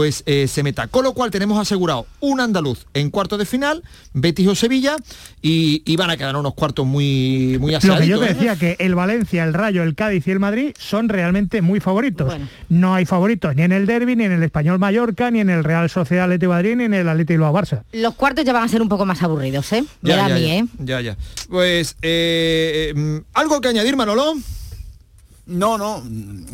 pues eh, se meta. Con lo cual tenemos asegurado un andaluz en cuarto de final, Betis o Sevilla, y, van a quedar unos cuartos muy, muy Lo que yo te ¿eh? decía, que el Valencia, el Rayo, el Cádiz y el Madrid son realmente muy favoritos. No hay favoritos ni en el Derby, ni en el Español Mallorca, ni en el Real Sociedad Atlético Madrid, ni en el Atlético Barça. Los cuartos ya van a ser un poco más aburridos, ¿eh? Ya, ya, a mí, ¿eh? Ya, ya. Pues, eh, mm, ¿algo que añadir, Manolo? No, no,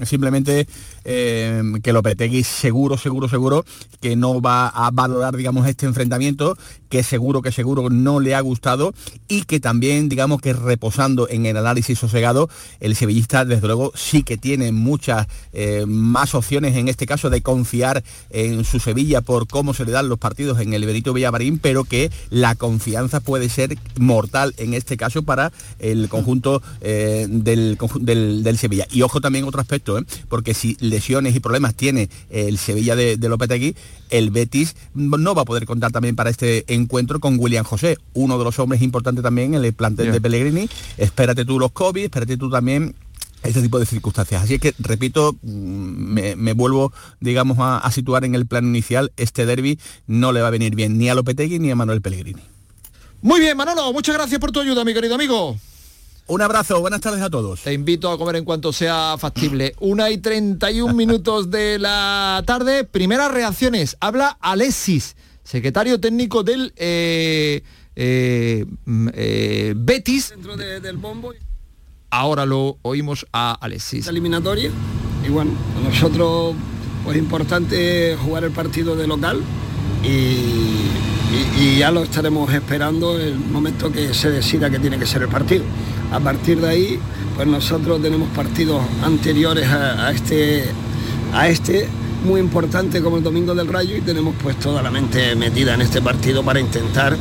simplemente eh, que Lopetegui seguro, seguro, seguro que no va a valorar, digamos, este enfrentamiento, que seguro, que seguro no le ha gustado y que también, digamos, que reposando en el análisis sosegado, el sevillista, desde luego, sí que tiene muchas eh, más opciones en este caso de confiar en su Sevilla por cómo se le dan los partidos en el Benito Villamarín, pero que la confianza puede ser mortal en este caso para el conjunto eh, del, del Sevilla. Y ojo también otro aspecto, ¿eh? porque si lesiones y problemas tiene el Sevilla de, de Lopetegui, el Betis no va a poder contar también para este encuentro con William José, uno de los hombres importantes también en el plantel de Pellegrini. Espérate tú los COVID, espérate tú también este tipo de circunstancias. Así que, repito, mm, me, vuelvo, digamos, a, a, situar en el plan inicial, este derby no le va a venir bien ni a Lopetegui ni a Manuel Pellegrini. Muy bien, Manolo, muchas gracias por tu ayuda, mi querido amigo. Un abrazo, buenas tardes a todos. Te invito a comer en cuanto sea factible. Una y 31 minutos de la tarde. Primeras reacciones. Habla Alexis, secretario técnico del eh, eh, mm, eh, Betis. Dentro del bombo. Ahora lo oímos a Alexis. eliminatoria. Y bueno, nosotros pues importante jugar el partido de local y, y ya lo estaremos esperando el momento que se decida que tiene que ser el partido. A partir de ahí, pues nosotros tenemos partidos anteriores a, este, a este muy importante como el Domingo del Rayo y tenemos pues toda la mente metida en este partido para intentar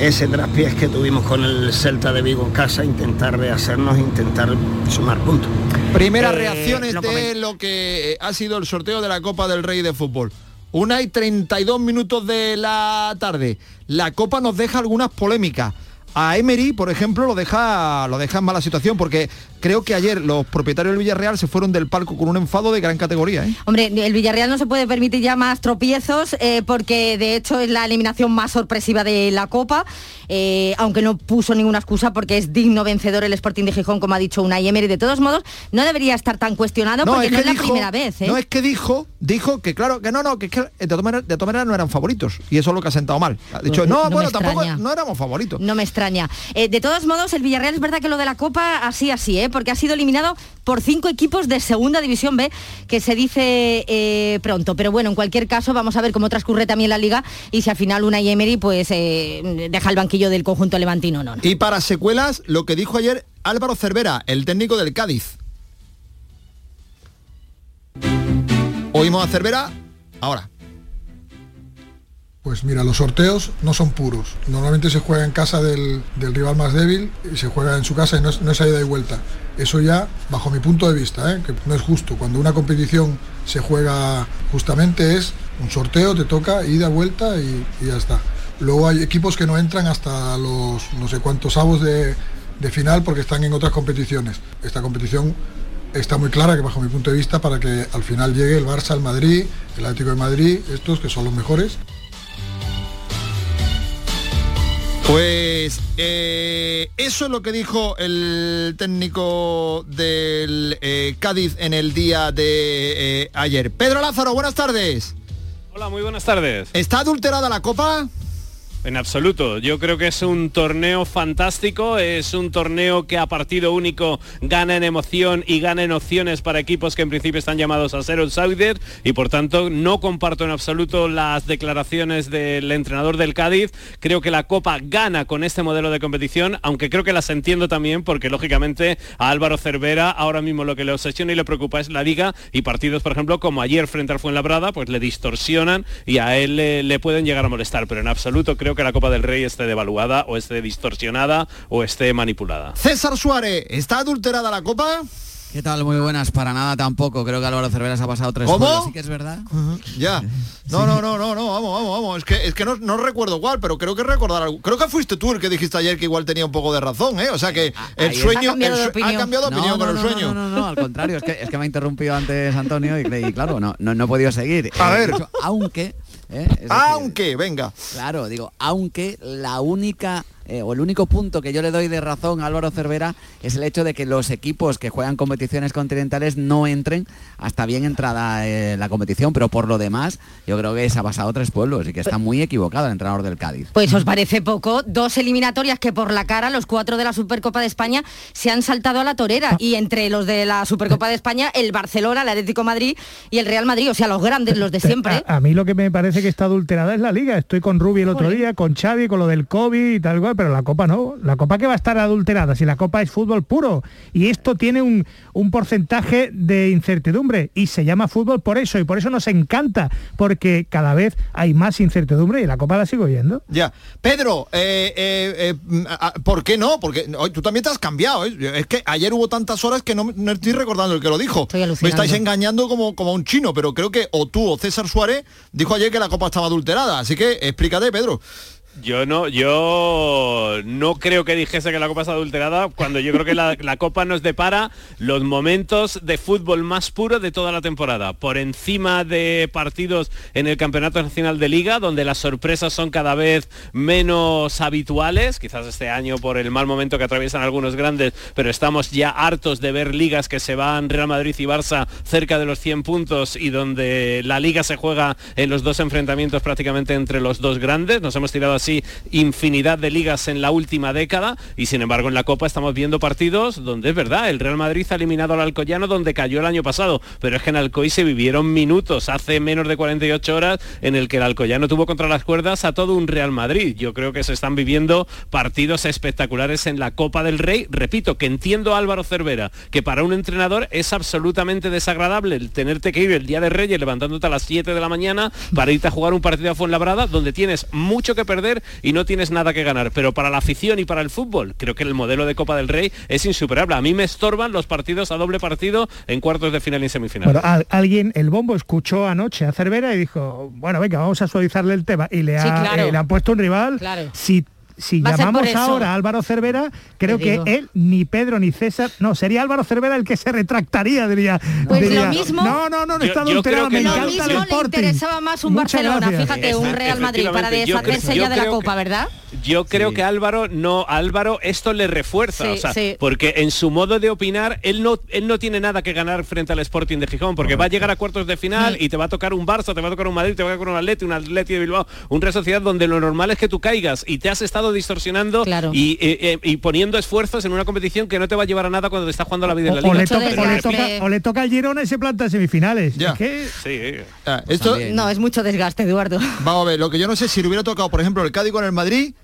ese traspiés que tuvimos con el Celta de Vigo en casa, intentar rehacernos, intentar sumar puntos. Primeras eh, reacciones de lo que ha sido el sorteo de la Copa del Rey de Fútbol. Una y 32 minutos de la tarde. La Copa nos deja algunas polémicas a Emery, por ejemplo, lo deja, lo deja en mala situación porque creo que ayer los propietarios del Villarreal se fueron del palco con un enfado de gran categoría. ¿eh? Hombre, el Villarreal no se puede permitir ya más tropiezos eh, porque de hecho es la eliminación más sorpresiva de la Copa, eh, aunque no puso ninguna excusa porque es digno vencedor el Sporting de Gijón, como ha dicho Unai Emery. De todos modos, no debería estar tan cuestionado porque no es la primera vez. No es que dijo, dijo que claro, que no, no, que, de todas maneras no eran favoritos y eso es lo que ha sentado mal. Ha dicho, pues no, bueno, tampoco no éramos favoritos. No me extraña eh, de todos modos, el Villarreal es verdad que lo de la Copa así, así, ¿eh? porque ha sido eliminado por cinco equipos de Segunda División B, que se dice eh, pronto. Pero bueno, en cualquier caso, vamos a ver cómo transcurre también la liga y si al final una Emery pues deja el banquillo del conjunto levantino no, no. Y para secuelas, lo que dijo ayer Álvaro Cervera, el técnico del Cádiz. Oímos a Cervera ahora. Pues mira, los sorteos no son puros. Normalmente se juega en casa del, rival más débil y se juega en su casa y no es, no ida y vuelta. Eso ya, bajo mi punto de vista, ¿eh? que no es justo. Cuando una competición se juega justamente es un sorteo, te toca ida, vuelta y, ya está. Luego hay equipos que no entran hasta los no sé cuántos avos de, de final porque están en otras competiciones. Esta competición está muy clara que bajo mi punto de vista para que al final llegue el Barça, el Madrid, el Atlético de Madrid, estos que son los mejores. Pues eh, eso es lo que dijo el técnico del eh, Cádiz en el día de eh, ayer. Pedro Lázaro, buenas tardes. Hola, muy buenas tardes. ¿Está adulterada la copa? En absoluto, yo creo que es un torneo fantástico, es un torneo que a partido único gana en emoción y gana en opciones para equipos que en principio están llamados a ser outsider y por tanto no comparto en absoluto las declaraciones del entrenador del Cádiz. Creo que la Copa gana con este modelo de competición, aunque creo que las entiendo también porque lógicamente a Álvaro Cervera ahora mismo lo que le obsesiona y le preocupa es la liga y partidos, por ejemplo, como ayer frente al Fuenlabrada, pues le distorsionan y a él le, le pueden llegar a molestar, pero en absoluto creo que la Copa del Rey esté devaluada o esté distorsionada o esté manipulada. César Suárez, ¿está adulterada la Copa? ¿Qué tal? Muy buenas. Para nada tampoco. Creo que Álvaro Cervera se ha pasado tres ¿Cómo? Sí que es verdad. Ya. No, no, no, no, no, vamos, vamos, vamos. Es que, es que no, no recuerdo cuál, pero creo que recordar algo. Creo que fuiste tú el que dijiste ayer que igual tenía un poco de razón, ¿eh? O sea que el ayer- sueño Ha cambiado el de sue- opinión. ha cambiado de No, opinión no, con no, el sueño. No, no, no, al contrario, es que, es que me ha interrumpido antes Antonio y, y claro, no, no, no he podido seguir. A Eh, ver. aunque... eh, decir, Aunque, venga. Claro, digo, aunque la única eh, o el único punto que yo le doy de razón a Álvaro Cervera es el hecho de que los equipos que juegan competiciones continentales no entren hasta bien entrada eh, la competición, pero por lo demás yo creo que se ha pasado tres pueblos y que está muy equivocado el entrenador del Cádiz. Pues os parece poco, dos eliminatorias que por la cara los cuatro de la Supercopa de España se han saltado a la torera y entre los de la Supercopa de España el Barcelona, el Atlético de Madrid y el Real Madrid, o sea, los grandes, los de siempre. A, a mí lo que me parece que está adulterada es la liga. Estoy con Rubi el otro día, con Xavi, con lo del COVID y tal cual, pero la Copa no. La Copa que va a estar adulterada si la Copa es fútbol puro. Y esto tiene un, un porcentaje de incertidumbre y se llama fútbol por eso y por eso nos encanta, porque cada vez hay más incertidumbre y la Copa la sigo yendo. Ya. Pedro, eh, eh, eh, ¿por qué no? Porque hoy tú también te has cambiado. ¿eh? Es que ayer hubo tantas horas que no, me- no estoy recordando el que lo dijo. Estoy Me estáis engañando como, como a un chino, pero creo que o tú o César Suárez dijo ayer que la copa estaba adulterada. Así que explícate, Pedro. Yo no, yo no creo que dijese que la copa es adulterada cuando yo creo que la, la copa nos depara los momentos de fútbol más puro de toda la temporada. Por encima de partidos en el Campeonato Nacional de Liga, donde las sorpresas son cada vez menos habituales, quizás este año por el mal momento que atraviesan algunos grandes, pero estamos ya hartos de ver ligas que se van Real Madrid y Barça cerca de los 100 puntos y donde la liga se juega en los dos enfrentamientos prácticamente entre los dos grandes. Nos hemos tirado así infinidad de ligas en la última década y sin embargo en la Copa estamos viendo partidos donde es verdad, el Real Madrid ha eliminado al Alcoyano donde cayó el año pasado, pero es que en Alcoy se vivieron minutos hace menos de 48 horas en el que el Alcoyano tuvo contra las cuerdas a todo un Real Madrid. Yo creo que se están viviendo partidos espectaculares en la Copa del Rey. Repito, que entiendo Álvaro Cervera, que para un entrenador es absolutamente desagradable el tenerte que ir el día de Reyes levantándote a las 7 de la mañana para irte a jugar un partido a Fuenlabrada donde tienes mucho que perder y no tienes nada que ganar. Pero para la afición y para el fútbol, creo que el modelo de Copa del Rey es insuperable. A mí me estorban los partidos a doble partido en cuartos de final y semifinal. Bueno, al- alguien, el bombo escuchó anoche a Cervera y dijo, bueno, venga, vamos a suavizarle el tema. Y le, Sí, ha, claro. eh, le han puesto un rival. Claro. Si, si Va llamamos ahora a Álvaro Cervera, creo que él, ni Pedro, ni César, no, sería Álvaro Cervera el que se retractaría, diría. Pues diría, lo mismo- No, no, no, no está yo adulterado, creo que me encanta mismo el le interesaba más un Muchas Barcelona, gracias. fíjate, un Real Madrid para deshacerse ya de la Copa, que- ¿verdad? Yo creo Sí. que Álvaro no, Álvaro esto le refuerza, Sí, o sea, sí. porque en su modo de opinar él no él no tiene nada que ganar frente al Sporting de Gijón, porque va a llegar a cuartos de final y te va a tocar un Barça, te va a tocar un Madrid, te va a tocar un Atleti, un Atleti de Bilbao, un Real Sociedad donde lo normal es que tú caigas y te has estado distorsionando Claro. y, eh, eh, y poniendo esfuerzos en una competición que no te va a llevar a nada cuando te está jugando la vida en la o liga. le Mucho toca, o, le toca, o le toca al Girona y se planta en semifinales. Ya. Es que- Sí, eh. Ah, esto. No, es mucho desgaste, Eduardo. vamos a ver, lo que yo no sé si le hubiera tocado, por ejemplo, el Cádiz con el Madrid,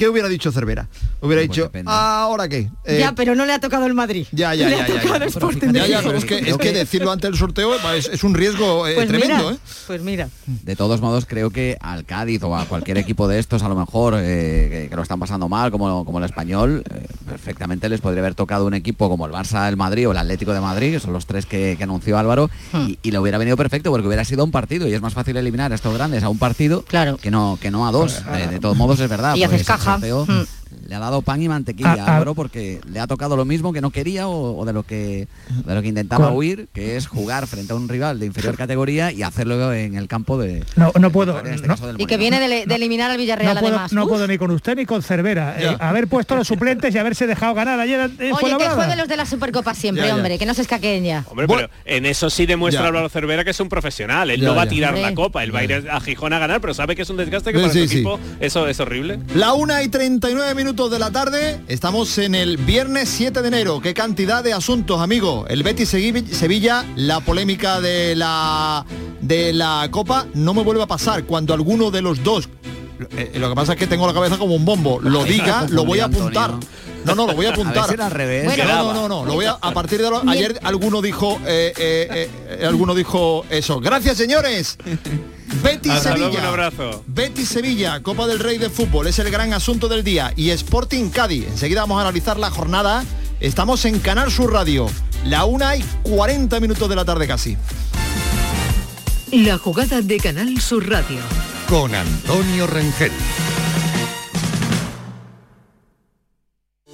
¿qué hubiera dicho Cervera? Hubiera Pues dicho, depende. ¿ahora qué? Eh, ya, pero no le ha tocado el Madrid. Ya, ya, Le ya, ha ya, tocado ya. ya, pero es que, es decirlo antes del sorteo es, es un riesgo eh, Pues tremendo, mira, ¿eh? pues mira. De todos modos, creo que al Cádiz o a cualquier equipo de estos, a lo mejor, eh, que, que lo están pasando mal, como, como el español, eh, perfectamente les podría haber tocado un equipo como el Barça, el Madrid o el Atlético de Madrid, que son los tres que, que anunció Álvaro, Hmm. y, y le hubiera venido perfecto porque hubiera sido un partido y es más fácil eliminar a estos grandes a un partido Claro. que no que no a dos. Eh, de todos modos, es verdad. Y pues haces el caja. sorteo Hmm. Le ha dado pan y mantequilla A- a a- Álvaro porque le ha tocado lo mismo que no quería o, o de lo que de lo que intentaba huir, que es jugar frente a un rival de inferior categoría y hacerlo en el campo de, No, no puedo. este no- Y que viene de, de eliminar al Villarreal no puedo, además. no Uf. puedo ni con usted ni con Cervera. Eh, haber puesto los suplentes y haberse dejado ganar ayer en Oye, que jueguen los de la Supercopa siempre, Ya, ya. hombre, que no se escaqueen ya. Hombre, Bueno. pero en eso sí demuestra. Álvaro Cervera que es un profesional. Él Ya, no va a tirar la copa, él va a ir a Gijón a ganar, pero sabe que es un desgaste que Sí, para sí, su sí. equipo eso es horrible. La 1 y 39 minutos de la tarde, estamos en el viernes 7 de enero. ¿Qué cantidad de asuntos, amigo? El Betis Sevilla, la polémica de la de la Copa, no me vuelve a pasar cuando alguno de los dos eh, lo que pasa es que tengo la cabeza como un bombo. Lo diga, lo voy a apuntar. No, no, lo voy a A apuntar. era al revés. Bueno. no, no, no, no, lo voy a, a partir de lo- ayer alguno dijo eh, eh, eh, alguno dijo eso. Gracias, señores. Betis Hasta luego, Sevilla. un abrazo. Betis Sevilla, Copa del Rey de fútbol, es el gran asunto del día y Sporting Cádiz. Enseguida vamos a analizar la jornada. Estamos en Canal Sur Radio. La una y 40 minutos de la tarde casi. La jugada de Canal Sur Radio. Con Antonio Rengel.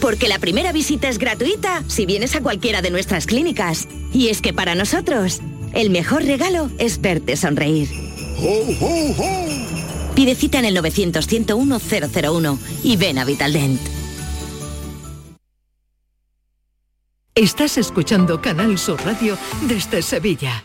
Porque la primera visita es gratuita si vienes a cualquiera de nuestras clínicas. Y es que para nosotros, el mejor regalo es verte sonreír. Pide cita en el 900-101-001 y ven a Vitaldent. Estás escuchando Canal Sur Radio desde Sevilla.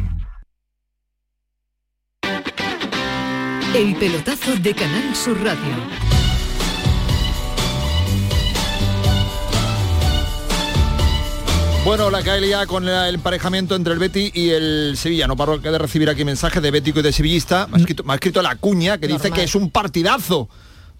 El pelotazo de Canal Sur Radio. Bueno, la Caelia con el emparejamiento entre el Betty y el Sevilla. No paro de recibir aquí mensajes de Bético y de Sevillista. Me ha escrito, me ha escrito la cuña que dice que es un partidazo.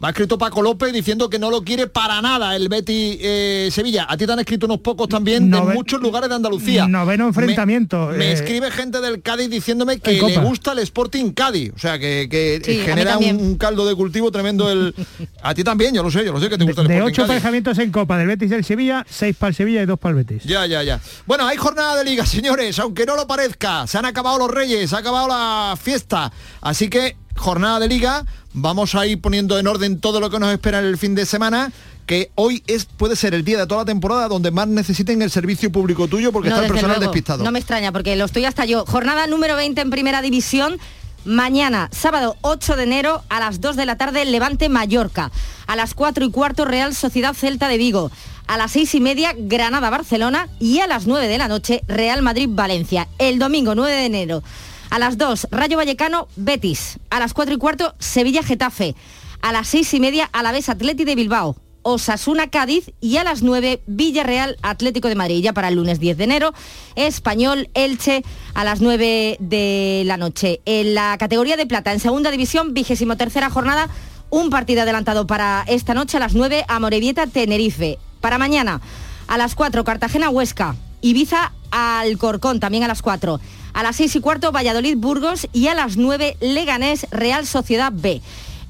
Me ha escrito Paco López diciendo que no lo quiere para nada el Betty eh, Sevilla. A ti te han escrito unos pocos también de muchos lugares de Andalucía. Noveno enfrentamiento. Me, me eh, escribe gente del Cádiz diciéndome que le gusta el Sporting Cádiz. O sea, que, Sí, genera un, caldo de cultivo tremendo el... A ti también, yo lo sé, yo lo sé que te gusta el de Sporting ocho Cádiz. emparejamientos en Copa del Betis y del Sevilla, seis para el Sevilla y dos para el Betis. Ya, ya, ya. Bueno, hay jornada de liga, señores, aunque no lo parezca. Se han acabado los reyes, se ha acabado la fiesta. Así que, jornada de liga, vamos a ir poniendo en orden todo lo que nos espera en el fin de semana que hoy es puede ser el día de toda la temporada donde más necesiten el servicio público tuyo porque No, está el personal luego. despistado. No me extraña porque lo estoy hasta yo. Jornada número 20 en primera división. Mañana, sábado 8 de enero, a las 2 de la tarde, Levante Mallorca. A las 4 y cuarto, Real Sociedad Celta de Vigo. A las 6 y media, Granada Barcelona. Y a las 9 de la noche, Real Madrid Valencia. El domingo 9 de enero. A las 2, Rayo Vallecano Betis. A las 4 y cuarto, Sevilla Getafe. A las 6 y media, Alavés Atleti de Bilbao. Osasuna Cádiz y a las 9 Villarreal Atlético de Madrid. Ya para el lunes 10 de enero, Español Elche a las 9 de la noche. En la categoría de plata, en segunda división, vigésimo tercera jornada, un partido adelantado para esta noche a las 9 Amorebieta Tenerife. Para mañana, a las 4 Cartagena Huesca, Ibiza Alcorcón también a las 4. A las 6 y cuarto Valladolid Burgos y a las 9 Leganés Real Sociedad B.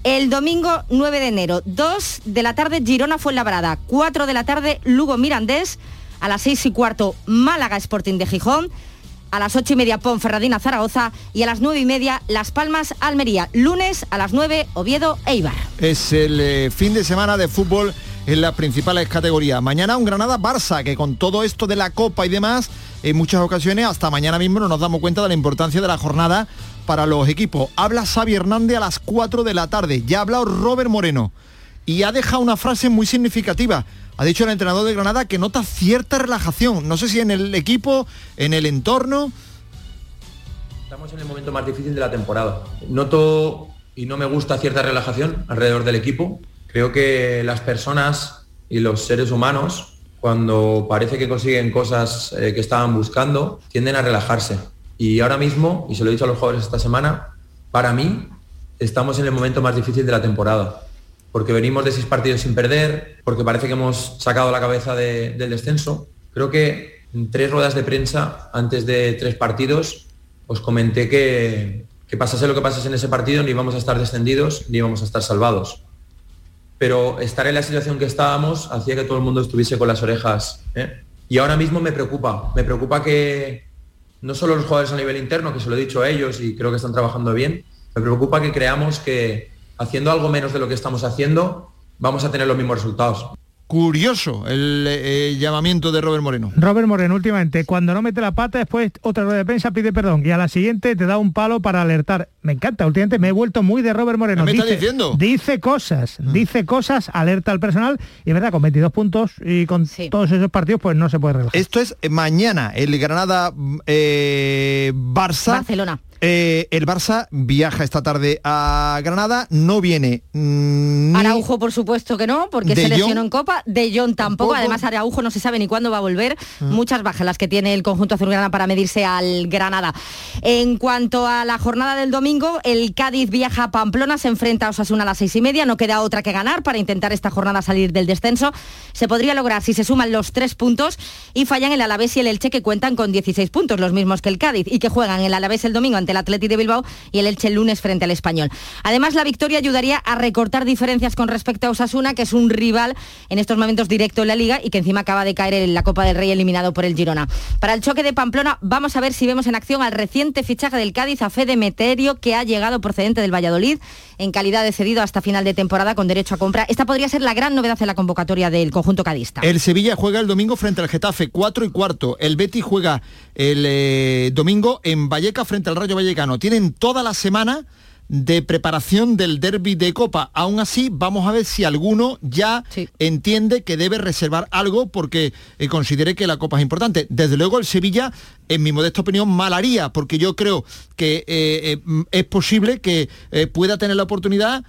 El domingo 9 de enero, 2 de la tarde Girona Fuenlabrada, 4 de la tarde Lugo Mirandés, a las 6 y cuarto Málaga Sporting de Gijón, a las 8 y media Ponferradina Zaragoza y a las 9 y media Las Palmas Almería. Lunes a las 9 Oviedo Eibar. Es el eh, fin de semana de fútbol en las principales categorías. Mañana un Granada-Barça, que con todo esto de la Copa y demás, en muchas ocasiones, hasta mañana mismo no nos damos cuenta de la importancia de la jornada para los equipos. Habla Xavi Hernández a las 4 de la tarde. Ya ha hablado Robert Moreno. Y ha dejado una frase muy significativa. Ha dicho el entrenador de Granada que nota cierta relajación. No sé si en el equipo, en el entorno. Estamos en el momento más difícil de la temporada. Noto y no me gusta cierta relajación alrededor del equipo. Creo que las personas y los seres humanos, cuando parece que consiguen cosas eh, que estaban buscando, tienden a relajarse. Y ahora mismo, y se lo he dicho a los jugadores esta semana, para mí estamos en el momento más difícil de la temporada. Porque venimos de seis partidos sin perder, porque parece que hemos sacado la cabeza de- del descenso. Creo que en tres ruedas de prensa, antes de tres partidos, os comenté que, que pasase lo que pasase en ese partido, ni íbamos a estar descendidos, ni íbamos a estar salvados. Pero estar en la situación que estábamos hacía que todo el mundo estuviese con las orejas. ¿eh? Y ahora mismo me preocupa, me preocupa que, no solo los jugadores a nivel interno, que se lo he dicho a ellos y creo que están trabajando bien, me preocupa que creamos que haciendo algo menos de lo que estamos haciendo, vamos a tener los mismos resultados curioso el eh, llamamiento de Robert Moreno. Robert Moreno, últimamente, cuando no mete la pata, después otra rueda de prensa pide perdón y a la siguiente te da un palo para alertar. Me encanta, últimamente me he vuelto muy de Robert Moreno. ¿Me dice, está diciendo? Dice cosas, mm. dice cosas, alerta al personal y es verdad, con 22 puntos y con todos esos partidos, pues no se puede relajar. Esto es mañana, el Granada eh, Barça. Barcelona. Eh, el Barça viaja esta tarde a Granada, no viene mm, Araujo, por supuesto que no, porque se lesionó en Copa. De Jong tampoco. Además, Araujo no se sabe ni cuándo va a volver. Mm. Muchas bajas las que tiene el conjunto azulgrana para medirse al Granada. En cuanto a la jornada del domingo, el Cádiz viaja a Pamplona, se enfrenta a Osasuna a las seis y media. No queda otra que ganar para intentar esta jornada salir del descenso. Se podría lograr si se suman los tres puntos y fallan el Alavés y el Elche que cuentan con 16 puntos, los mismos que el Cádiz, y que juegan el Alavés el domingo ante el Atleti de Bilbao y el Elche el lunes frente al Español. Además, la victoria ayudaría a recortar diferencias con respecto a Osasuna, que es un rival en estos momentos directo en la Liga y que encima acaba de caer en la Copa del Rey eliminado por el Girona. Para el choque de Pamplona, vamos a ver si vemos en acción al reciente fichaje del Cádiz a Fede Meterio, que ha llegado procedente del Valladolid en calidad de cedido hasta final de temporada con derecho a compra. Esta podría ser la gran novedad en la convocatoria del conjunto cadista. El Sevilla juega el domingo frente al Getafe, 4 y cuarto. El Betis juega el eh, domingo en Valleca frente al Rayo Vallecano. Tienen toda la semana de preparación del derby de Copa. Aún así, vamos a ver si alguno ya entiende que debe reservar algo porque eh, considere que la Copa es importante. Desde luego el Sevilla, en mi modesta opinión, mal haría, porque yo creo que eh, es posible que pueda tener la oportunidad,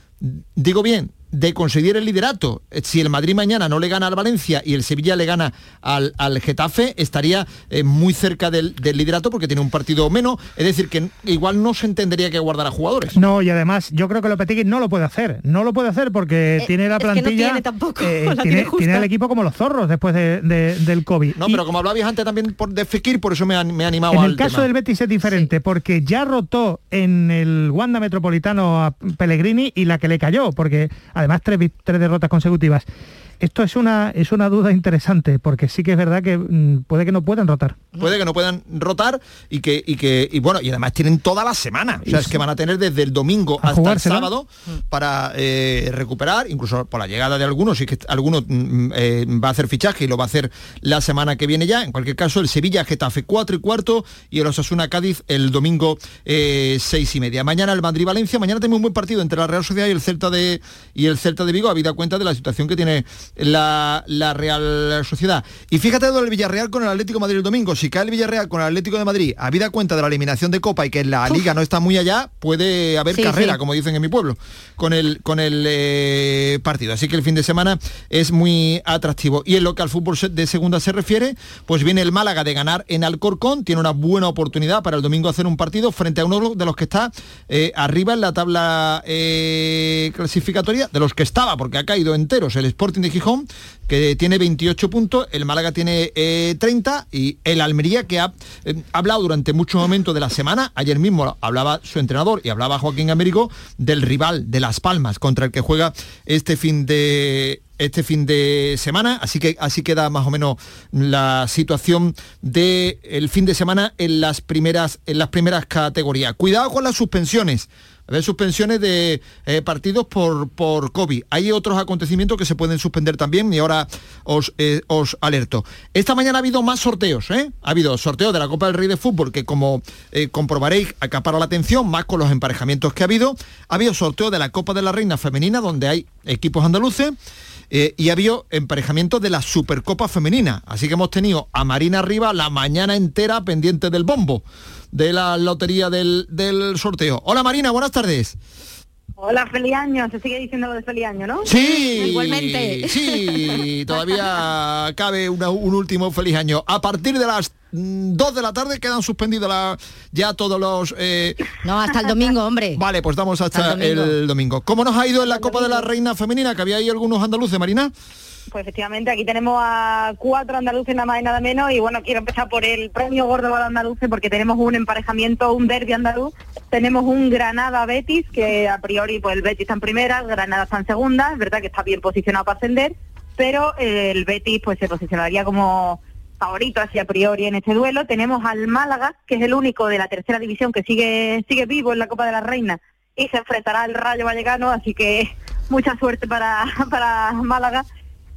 digo bien, de conseguir el liderato. Si el Madrid mañana no le gana al Valencia y el Sevilla le gana al, al Getafe, estaría eh, muy cerca del, liderato porque tiene un partido menos. Es decir, que igual no se entendería que guardar a jugadores. No, y además yo creo que Lopetegui no lo puede hacer. No lo puede hacer porque eh, tiene la plantilla... tiene tampoco. Eh, tiene, tiene, el equipo como los zorros después del COVID. No, pero como hablabas antes también por, de Fekir, por eso me ha, me ha animado En el caso del Betis es diferente porque ya rotó en el Wanda Metropolitano a Pellegrini y la que le cayó, porque además tres, tres derrotas consecutivas. Esto es una, es una duda interesante, porque sí que es verdad que mm, puede que no puedan rotar. Puede que no puedan rotar y que, y que, y bueno, y además tienen toda la semana. O sea, es que van a tener desde el domingo hasta el sábado para eh, recuperar, incluso por la llegada de algunos, y que alguno mm, mm, eh, va a hacer fichaje y lo va a hacer la semana que viene ya. En cualquier caso, el Sevilla Getafe 4 y cuarto y el Osasuna Cádiz el domingo eh, 6 y media. Mañana el Madrid Valencia, mañana tenemos un buen partido entre la Real Sociedad y el Celta de y el Celta de Vigo, habida cuenta de la situación que tiene la, la Real Sociedad. Y fíjate del Villarreal con el Atlético de Madrid el domingo. Si cae el Villarreal con el Atlético de Madrid, habida cuenta de la eliminación de Copa y que la liga no está muy allá, puede haber carrera, como dicen en mi pueblo, con el, con el eh, partido. Así que el fin de semana es muy atractivo. Y en lo que al fútbol de segunda se refiere, pues viene el Málaga de ganar en Alcorcón, tiene una buena oportunidad para el domingo hacer un partido frente a uno de los que está eh, arriba en la tabla eh, clasificatoria, de los que estaba, porque ha caído enteros, el Sporting de Gijón que tiene 28 puntos, el Málaga tiene 30 eh, y el Almería, que ha eh, hablado durante muchos momentos de la semana, ayer mismo hablaba su entrenador y hablaba Joaquín Américo del rival de Las Palmas, contra el que juega este fin de este fin de semana, así que así queda más o menos la situación del fin de semana en las primeras en las primeras categorías. Cuidado con las suspensiones haber suspensiones de eh, partidos por, por COVID. Hay otros acontecimientos que se pueden suspender también y ahora os, eh, os alerto. Esta mañana ha habido más sorteos, ¿eh? Ha habido sorteos de la Copa del Rey de Fútbol que como comprobaréis acapara la atención, más con los emparejamientos que ha habido. Ha habido sorteo de la Copa de la Reina Femenina donde hay equipos andaluces. Y ha habido emparejamiento de la Supercopa Femenina. Así que hemos tenido a Marina arriba la mañana entera pendiente del bombo de la lotería del, del sorteo. Hola Marina, buenas tardes. Hola, feliz año. Se sigue diciendo lo de feliz año, ¿no? Sí, igualmente. Sí, todavía cabe un último feliz año. A partir de las 2 mm, de la tarde quedan suspendidos ya todos los... Eh, no, hasta el domingo, hombre. Vale, pues damos hasta, el, domingo. ¿Cómo nos ha ido en la Copa de la Reina Femenina? Que había ahí algunos andaluces, Marina. Pues efectivamente, aquí tenemos a cuatro andaluces nada más y nada menos y bueno, quiero empezar por el premio gordo para andaluces porque tenemos un emparejamiento, un derby andaluz, tenemos un Granada-Betis que a priori pues el Betis está en primera, Granada está en segunda, es verdad que está bien posicionado para ascender, pero el Betis pues se posicionaría como favorito así a priori en este duelo. Tenemos al Málaga, que es el único de la tercera división que sigue, sigue vivo en la Copa de la Reina y se enfrentará al Rayo Vallecano, así que mucha suerte para, para Málaga.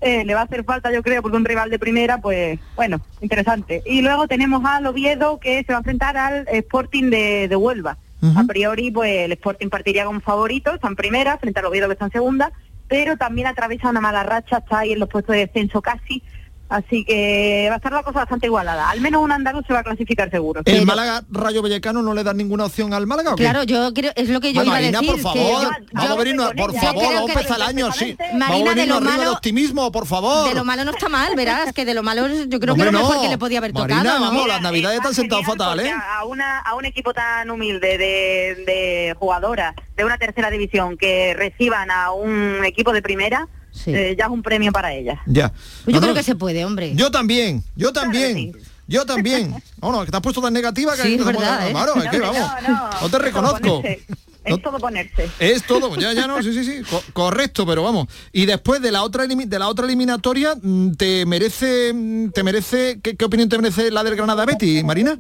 Eh, le va a hacer falta, yo creo, porque un rival de primera, pues bueno, interesante. Y luego tenemos al Oviedo, que se va a enfrentar al Sporting de, de Huelva. A priori, pues el Sporting partiría como favorito, está en primera, frente al Oviedo que está en segunda, pero también atraviesa una mala racha, está ahí en los puestos de descenso casi, Así que va a estar la cosa bastante igualada. Al menos un andaluz se va a clasificar seguro. ¿El Málaga Rayo Vallecano no le da ninguna opción al Málaga o qué? Claro, yo creo, es lo que yo Bueno, iba a Marina, decir. por que favor, yo- vamos a venirnos, por Yo favor, vamos a que- empezar el año, sí. Marina, vamos a de lo arriba de malo- optimismo, por favor. De lo malo no está mal, verás, que de lo malo yo creo Hombre, que lo no. mejor que le podía haber Marina, tocado. ¿no? vamos, las navidades están sentados fatal, ¿eh? A, una, a un equipo tan humilde de, de jugadoras de una tercera división que reciban a un equipo de primera, eh, ya es un premio para ellas. Ya. Yo No, creo no, que se puede, hombre. Yo también, yo también. Yo también. No, no, que te has puesto tan negativa que Sí, es verdad, ¿eh? Claro, es que No, vamos. no, No te reconozco. Es todo ponerse. Es todo, ya, ya no, sí, sí, sí, co- correcto, pero vamos. Y después de la otra de la otra eliminatoria, mm, ¿te merece, mm, te merece, qué, qué opinión te merece la del Granada Betty, Marina?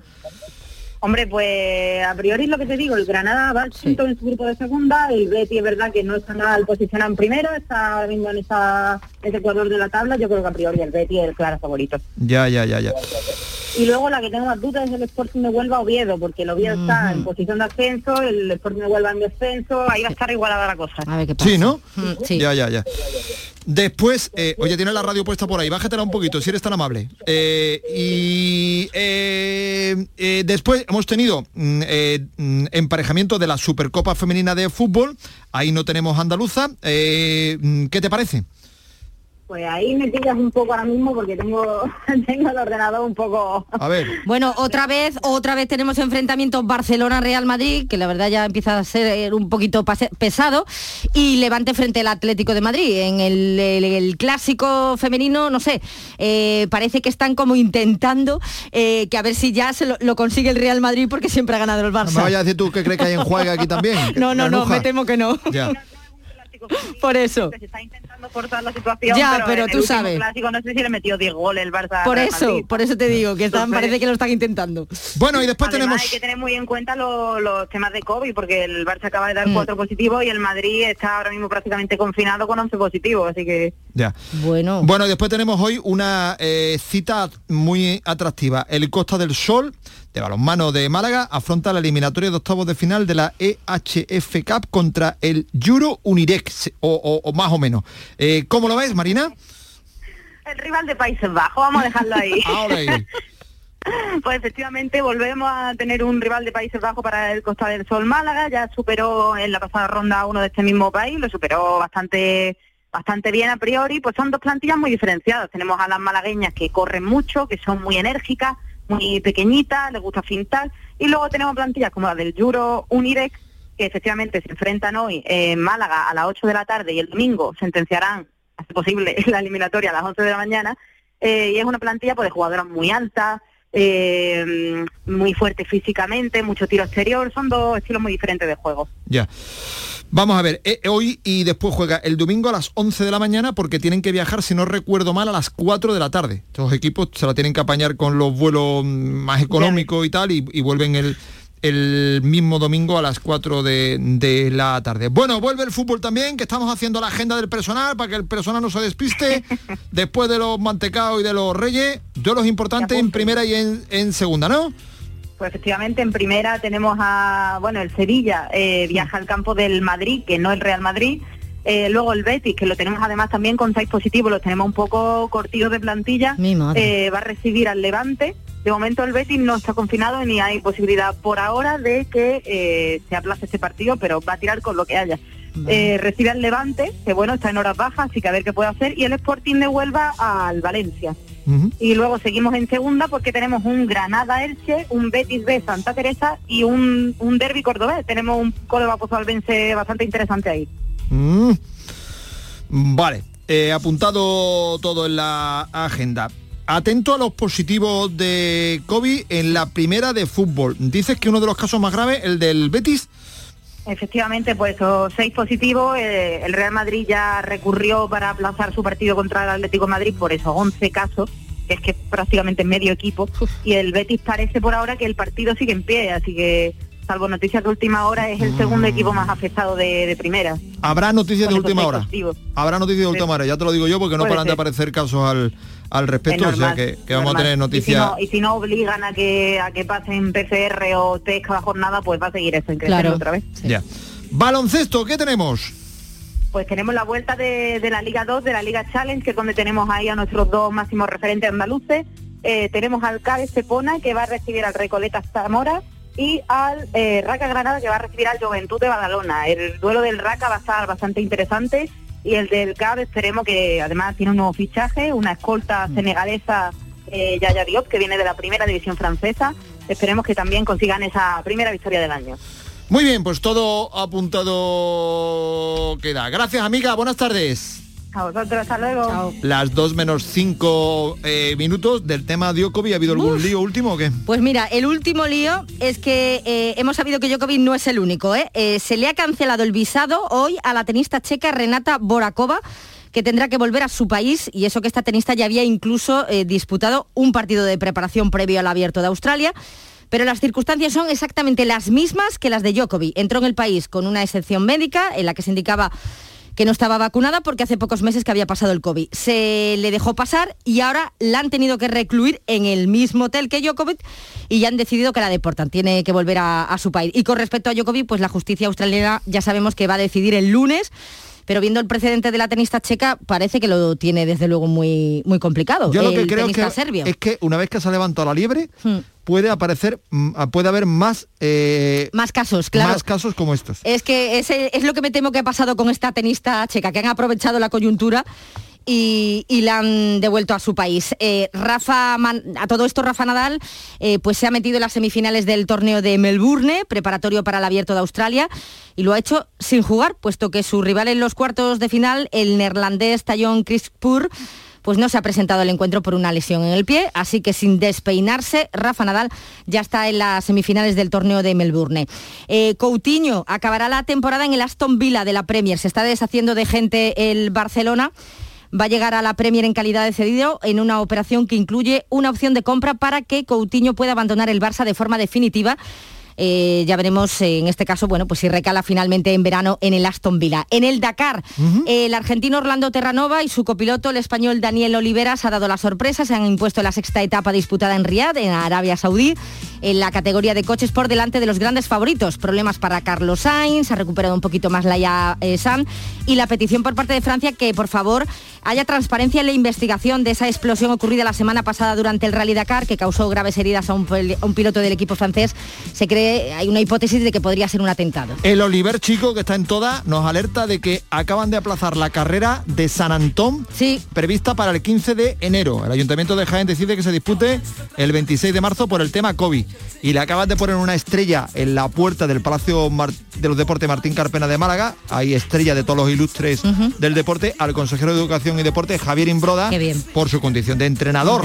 Hombre, pues a priori es lo que te digo, el Granada va quinto en su grupo de segunda, el Betty es verdad que no está mal posicionado en primero, está ahora mismo en esa, ese cuadro de la tabla, yo creo que a priori el Betty es el claro favorito. Ya, ya, ya, ya. Y luego la que tengo más dudas es el Sporting de Huelva Oviedo, porque el Oviedo está en posición de ascenso, el Sporting de Huelva en descenso, ahí va a estar igualada la cosa. A ver qué Sí, ¿no? sí. Ya, ya, ya. Después, eh, oye, tiene la radio puesta por ahí, bájatela un poquito, si eres tan amable. Eh, y eh, eh, después hemos tenido mm, eh, mm, emparejamiento de la Supercopa Femenina de Fútbol, ahí no tenemos andaluza. Eh, mm, ¿Qué te parece? Pues ahí me pillas un poco ahora mismo porque tengo, tengo el ordenador un poco... A ver. Bueno, otra vez, otra vez tenemos enfrentamiento Barcelona-Real Madrid, que la verdad ya empieza a ser un poquito pase- pesado, y Levante frente al Atlético de Madrid. En el, el- el clásico femenino, no sé, eh, parece que están como intentando eh, que a ver si ya se lo, lo consigue el Real Madrid porque siempre ha ganado el No Barça. me vayas a decir tú que crees que hay en juego aquí también. No, no, no, me temo que no. Ya. Por eso. cortar la situación, Ya, pero, pero en tú el sabes. clásico no sé si le metió 10 goles el Barça. Por eso, Madrid. por eso te digo, que están, parece que lo están intentando. Bueno, y después Además, tenemos... hay que tener muy en cuenta lo- los temas de COVID, porque el Barça acaba de dar Mm. cuatro positivos y el Madrid está ahora mismo prácticamente confinado con 11 positivos, así que... Ya. Bueno. Bueno, y después tenemos hoy una eh, cita muy atractiva. El Costa del Sol, de balonmano de Málaga, afronta la eliminatoria de octavos de final de la EHF Cup contra el Euro Unirex, o, o- o más o menos. Eh, ¿Cómo lo ves, Marina? El rival de Países Bajos, vamos a dejarlo ahí. Ahí. Pues efectivamente volvemos a tener un rival de Países Bajos para el Costa del Sol Málaga, ya superó en la pasada ronda uno de este mismo país, lo superó bastante bastante bien a priori, pues son dos plantillas muy diferenciadas. Tenemos a las malagueñas que corren mucho, que son muy enérgicas, muy pequeñitas, les gusta fintar, y luego tenemos plantillas como la del Juro Unirex, que efectivamente se enfrentan hoy en Málaga a las 8 de la tarde y el domingo sentenciarán, hace posible, la eliminatoria a las 11 de la mañana, eh, y es una plantilla pues, de jugadoras muy altas, eh, muy fuerte físicamente, mucho tiro exterior, son dos estilos muy diferentes de juego. Ya. Vamos a ver, eh, hoy y después juega el domingo a las 11 de la mañana porque tienen que viajar, si no recuerdo mal, a las 4 de la tarde. Estos equipos se la tienen que apañar con los vuelos mm, más económicos y tal y, y vuelven el, el mismo domingo a las 4 de, de la tarde. Bueno, vuelve el fútbol también, que estamos haciendo la agenda del personal para que el personal no se despiste. después de los mantecaos y de los reyes, duelos importantes en primera y en, en segunda, ¿no? Pues efectivamente en primera tenemos a, bueno, el Sevilla eh, viaja al campo del Madrid, que no el Real Madrid. Eh, luego el Betis, que lo tenemos además también con seis positivos, los tenemos un poco cortidos de plantilla, eh, va a recibir al Levante. De momento el Betis no está confinado ni hay posibilidad por ahora de que eh, se aplace este partido, pero va a tirar con lo que haya. Eh, recibe al Levante, que bueno, está en horas bajas, así que a ver qué puede hacer, y el Sporting de Huelva al Valencia. Y luego seguimos en segunda porque tenemos un Granada Elche, un Betis B Santa Teresa y un, un derby cordobés. Tenemos un Córdoba Pozalbense bastante interesante ahí. Mm. Vale, eh, apuntado todo en la agenda. Atento a los positivos de COVID en la primera de fútbol. Dices que uno de los casos más graves, el del Betis, Efectivamente, pues esos seis positivos, eh, el Real Madrid ya recurrió para aplazar su partido contra el Atlético de Madrid por esos 11 casos que es que prácticamente medio equipo, y el Betis parece por ahora que el partido sigue en pie, así que salvo noticias de última hora, es el segundo equipo más afectado de, de primera. Habrá noticias de última hora. positivos. Habrá noticias de última hora, ya te lo digo yo, porque no Puede paran de aparecer casos al, al respecto, Es o sea que, que vamos a tener Y si, noticias. no, y si no obligan a que a que pasen PCR o test cada jornada, pues va a seguir eso en crecer Claro. otra vez. Ya. Baloncesto, ¿qué tenemos? Pues tenemos la vuelta de, de la Liga 2, de la Liga Challenge, que es donde tenemos ahí a nuestros dos máximos referentes andaluces. Eh, tenemos al CADE Sepona, que va a recibir al Recoleta Zamora, y al eh, Raca Granada, que va a recibir al Juventud de Badalona. El duelo del Raca va a estar bastante interesante, y el del CADE esperemos que además tiene un nuevo fichaje, una escolta senegalesa, eh, Yaya Diop, que viene de la primera división francesa. Esperemos que también consigan esa primera victoria del año. Muy bien, pues todo apuntado queda. Gracias, amiga. Buenas tardes. A vosotros, hasta luego. Las 2 menos 5 minutos del tema Djokovic. ¿Ha habido algún Uf. lío último o qué? Pues mira, el último lío es que eh, hemos sabido que Djokovic no es el único. ¿eh? Eh, se le ha cancelado el visado hoy a la tenista checa Renata Borakova que tendrá que volver a su país y eso que esta tenista ya había incluso eh, disputado un partido de preparación previo al abierto de Australia. Pero las circunstancias son exactamente las mismas que las de Djokovic. Entró en el país con una excepción médica en la que se indicaba que no estaba vacunada porque hace pocos meses que había pasado el COVID. Se le dejó pasar y ahora la han tenido que recluir en el mismo hotel que Djokovic y ya han decidido que la deportan, tiene que volver a, su país. Y con respecto a Djokovic, pues la justicia australiana ya sabemos que va a decidir el lunes. Pero viendo el precedente de la tenista checa, parece que lo tiene desde luego muy, muy complicado. Yo lo el que creo que, serbio. es que una vez que se ha levantado la liebre, Hmm. puede aparecer, mm, puede haber más, eh, Más casos, claro. más casos como estos. Es que ese es lo que me temo que ha pasado con esta tenista checa, que han aprovechado la coyuntura y, la han devuelto a su país. Eh, Rafa, a todo esto Rafa Nadal, eh, pues se ha metido en las semifinales del torneo de Melbourne, preparatorio para el Abierto de Australia, y lo ha hecho sin jugar, puesto que su rival en los cuartos de final, el neerlandés Tayon Krispur, pues no se ha presentado al encuentro por una lesión en el pie, así que sin despeinarse, Rafa Nadal ya está en las semifinales del torneo de Melbourne. Eh, Coutinho acabará la temporada en el Aston Villa de la Premier, se está deshaciendo de gente el Barcelona. Va a llegar a la Premier en calidad de cedido en una operación que incluye una opción de compra para que Coutinho pueda abandonar el Barça de forma definitiva. Eh, ya veremos eh, en este caso, bueno, pues si recala finalmente en verano en el Aston Villa. En el Dakar, eh, el argentino Orlando Terranova y su copiloto, el español Daniel Oliveras, ha dado la sorpresa, se han impuesto la sexta etapa disputada en Riad, en Arabia Saudí, en la categoría de coches por delante de los grandes favoritos. Problemas para Carlos Sainz, ha recuperado un poquito más la eh, Sam y la petición por parte de Francia que por favor haya transparencia en la investigación de esa explosión ocurrida la semana pasada durante el Rally Dakar que causó graves heridas a un, a un piloto del equipo francés. Se cree, hay una hipótesis de que podría ser un atentado. El Oliver Chico, que está en toda, nos alerta de que acaban de aplazar la carrera de San Antón, prevista para el 15 de enero. El Ayuntamiento de Jaén decide que se dispute el 26 de marzo por el tema COVID. Y le acaban de poner una estrella en la puerta del Palacio Mar- de los Deportes Martín Carpena de Málaga. Hay estrella de todos los ilustres del deporte al consejero de Educación y Deporte, Javier Imbroda, por su condición de entrenador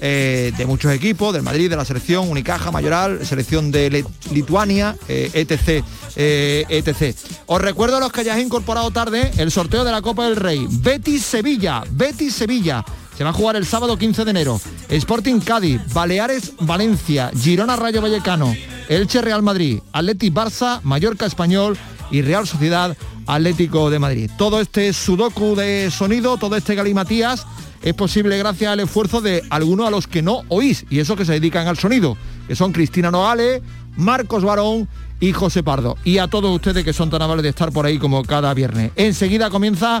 eh, de muchos equipos, del Madrid, de la selección, Unicaja, Mayoral, selección de Lituania, eh, etc, eh, etc. Os recuerdo a los que hayáis incorporado tarde el sorteo de la Copa del Rey. Betis Sevilla, Betis Sevilla. Va a jugar el sábado 15 de enero. Sporting Cádiz, Baleares Valencia, Girona Rayo Vallecano, Elche Real Madrid, Atleti Barça, Mallorca Español y Real Sociedad Atlético de Madrid. Todo este sudoku de sonido, todo este galimatías es posible gracias al esfuerzo de algunos a los que no oís y esos que se dedican al sonido, que son Cristina Nogales, Marcos Barón y José Pardo. Y a todos ustedes que son tan amables de estar por ahí como cada viernes. Enseguida comienza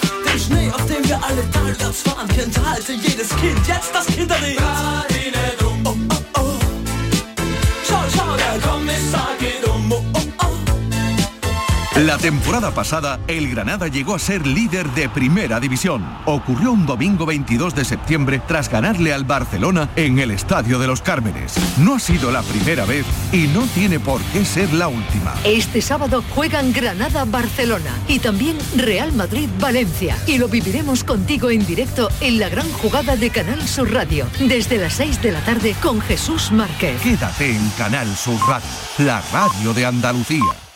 alle talwärts fahren, kennt heute jedes Kind. Jetzt das Kinderlied. La temporada pasada, el Granada llegó a ser líder de primera división. Ocurrió un domingo 22 de septiembre tras ganarle al Barcelona en el Estadio de los Cármenes. No ha sido la primera vez y no tiene por qué ser la última. Este sábado juegan Granada-Barcelona y también Real Madrid-Valencia. Y lo viviremos contigo en directo en la gran jugada de Canal Sur Radio, desde las 6 de la tarde con Jesús Márquez. Quédate en Canal Sur Radio, la radio de Andalucía.